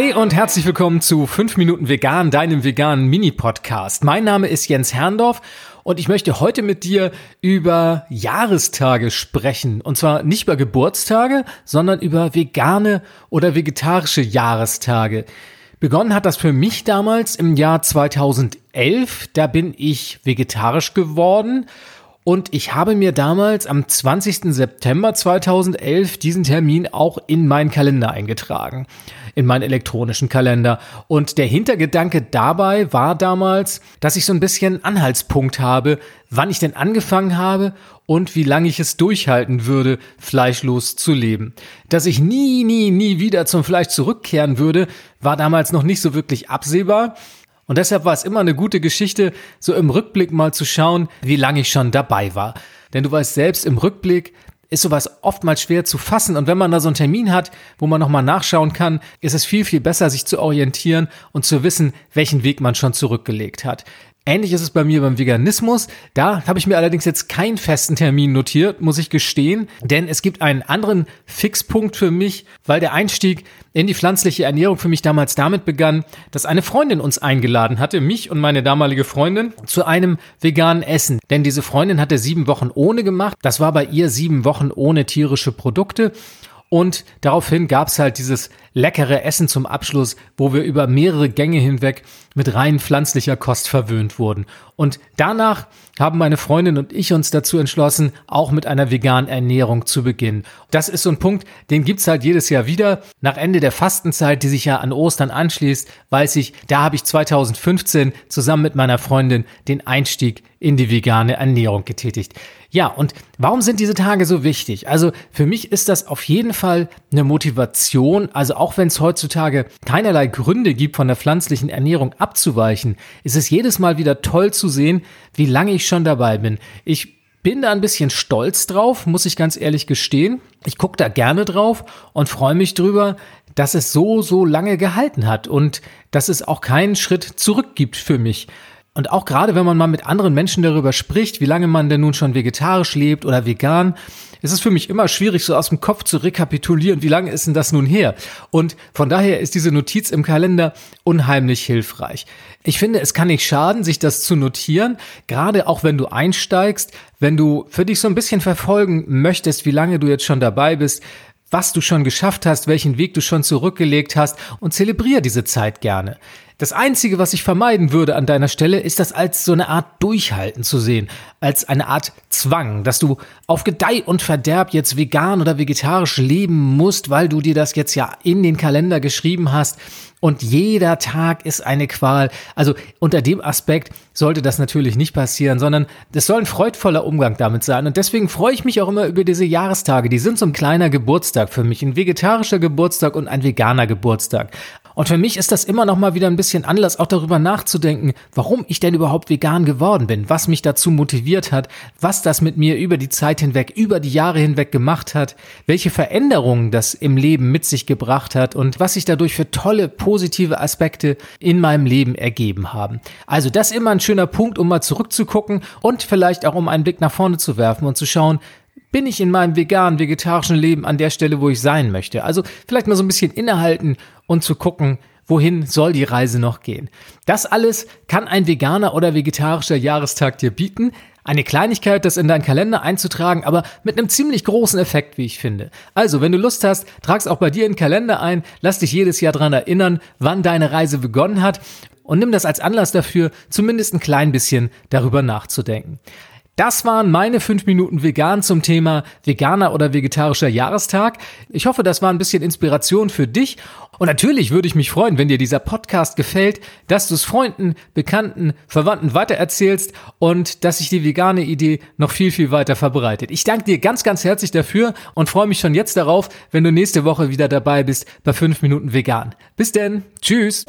Hey und herzlich willkommen zu 5 Minuten Vegan, deinem veganen Mini-Podcast. Mein Name ist Jens Herndorf und ich möchte heute mit dir über Jahrestage sprechen. Und zwar nicht über Geburtstage, sondern über vegane oder vegetarische Jahrestage. Begonnen hat das für mich damals im Jahr 2011. Da bin ich vegetarisch geworden und ich habe mir damals am 20. September 2011 diesen Termin auch in meinen Kalender eingetragen, in meinen elektronischen Kalender. Und der Hintergedanke dabei war damals, dass ich so ein bisschen Anhaltspunkt habe, wann ich denn angefangen habe und wie lange ich es durchhalten würde, fleischlos zu leben. Dass ich nie, nie, nie wieder zum Fleisch zurückkehren würde, war damals noch nicht so wirklich absehbar. Und deshalb war es immer eine gute Geschichte, so im Rückblick mal zu schauen, wie lange ich schon dabei war. Denn du weißt selbst, im Rückblick ist sowas oftmals schwer zu fassen. Und wenn man da so einen Termin hat, wo man nochmal nachschauen kann, ist es viel, viel besser, sich zu orientieren und zu wissen, welchen Weg man schon zurückgelegt hat. Ähnlich ist es bei mir beim Veganismus. Da habe ich mir allerdings jetzt keinen festen Termin notiert, muss ich gestehen, denn es gibt einen anderen Fixpunkt für mich, weil der Einstieg in die pflanzliche Ernährung für mich damals damit begann, dass eine Freundin uns eingeladen hatte, mich und meine damalige Freundin, zu einem veganen Essen. Denn diese Freundin hatte sieben Wochen ohne gemacht. Das war bei ihr sieben Wochen ohne tierische Produkte. Und daraufhin gab es halt dieses leckere Essen zum Abschluss, wo wir über mehrere Gänge hinweg mit rein pflanzlicher Kost verwöhnt wurden. Und danach haben meine Freundin und ich uns dazu entschlossen, auch mit einer veganen Ernährung zu beginnen. Das ist so ein Punkt, den gibt's halt jedes Jahr wieder. Nach Ende der Fastenzeit, die sich ja an Ostern anschließt, weiß ich, da habe ich 2015 zusammen mit meiner Freundin den Einstieg in die vegane Ernährung getätigt. Ja, und warum sind diese Tage so wichtig? Also für mich ist das auf jeden Fall eine Motivation. Also auch wenn es heutzutage keinerlei Gründe gibt, von der pflanzlichen Ernährung abzuweichen, ist es jedes Mal wieder toll zu sehen, wie lange ich schon dabei bin. Ich bin da ein bisschen stolz drauf, muss ich ganz ehrlich gestehen. Ich gucke da gerne drauf und freue mich drüber, dass es so, so lange gehalten hat und dass es auch keinen Schritt zurück gibt für mich. Und auch gerade wenn man mal mit anderen Menschen darüber spricht, wie lange man denn nun schon vegetarisch lebt oder vegan, ist es für mich immer schwierig, so aus dem Kopf zu rekapitulieren, wie lange ist denn das nun her? Und von daher ist diese Notiz im Kalender unheimlich hilfreich. Ich finde, es kann nicht schaden, sich das zu notieren, gerade auch wenn du einsteigst, wenn du für dich so ein bisschen verfolgen möchtest, wie lange du jetzt schon dabei bist, was du schon geschafft hast, welchen Weg du schon zurückgelegt hast und zelebriere diese Zeit gerne. Das Einzige, was ich vermeiden würde an deiner Stelle, ist das als so eine Art Durchhalten zu sehen, als eine Art Zwang, dass du auf Gedeih und Verderb jetzt vegan oder vegetarisch leben musst, weil du dir das jetzt ja in den Kalender geschrieben hast und jeder Tag ist eine Qual. Also unter dem Aspekt sollte das natürlich nicht passieren, sondern es soll ein freudvoller Umgang damit sein. Und deswegen freue ich mich auch immer über diese Jahrestage. Die sind so ein kleiner Geburtstag für mich, ein vegetarischer Geburtstag und ein veganer Geburtstag. Und für mich ist das immer noch mal wieder ein bisschen Anlass, auch darüber nachzudenken, warum ich denn überhaupt vegan geworden bin, was mich dazu motiviert hat, was das mit mir über die Zeit hinweg, über die Jahre hinweg gemacht hat, welche Veränderungen das im Leben mit sich gebracht hat und was sich dadurch für tolle positive Aspekte in meinem Leben ergeben haben. Also das ist immer ein schöner Punkt, um mal zurückzugucken und vielleicht auch um einen Blick nach vorne zu werfen und zu schauen, bin ich in meinem veganen, vegetarischen Leben an der Stelle, wo ich sein möchte. Also vielleicht mal so ein bisschen innehalten und zu gucken, wohin soll die Reise noch gehen. Das alles kann ein veganer oder vegetarischer Jahrestag dir bieten. Eine Kleinigkeit, das in deinen Kalender einzutragen, aber mit einem ziemlich großen Effekt, wie ich finde. Also, wenn du Lust hast, trag's auch bei dir in den Kalender ein, lass dich jedes Jahr dran erinnern, wann deine Reise begonnen hat und nimm das als Anlass dafür, zumindest ein klein bisschen darüber nachzudenken. Das waren meine fünf Minuten vegan zum Thema veganer oder vegetarischer Jahrestag. Ich hoffe, das war ein bisschen Inspiration für dich. Und natürlich würde ich mich freuen, wenn dir dieser Podcast gefällt, dass du es Freunden, Bekannten, Verwandten weitererzählst und dass sich die vegane Idee noch viel, viel weiter verbreitet. Ich danke dir ganz, ganz herzlich dafür und freue mich schon jetzt darauf, wenn du nächste Woche wieder dabei bist bei fünf Minuten vegan. Bis denn. Tschüss.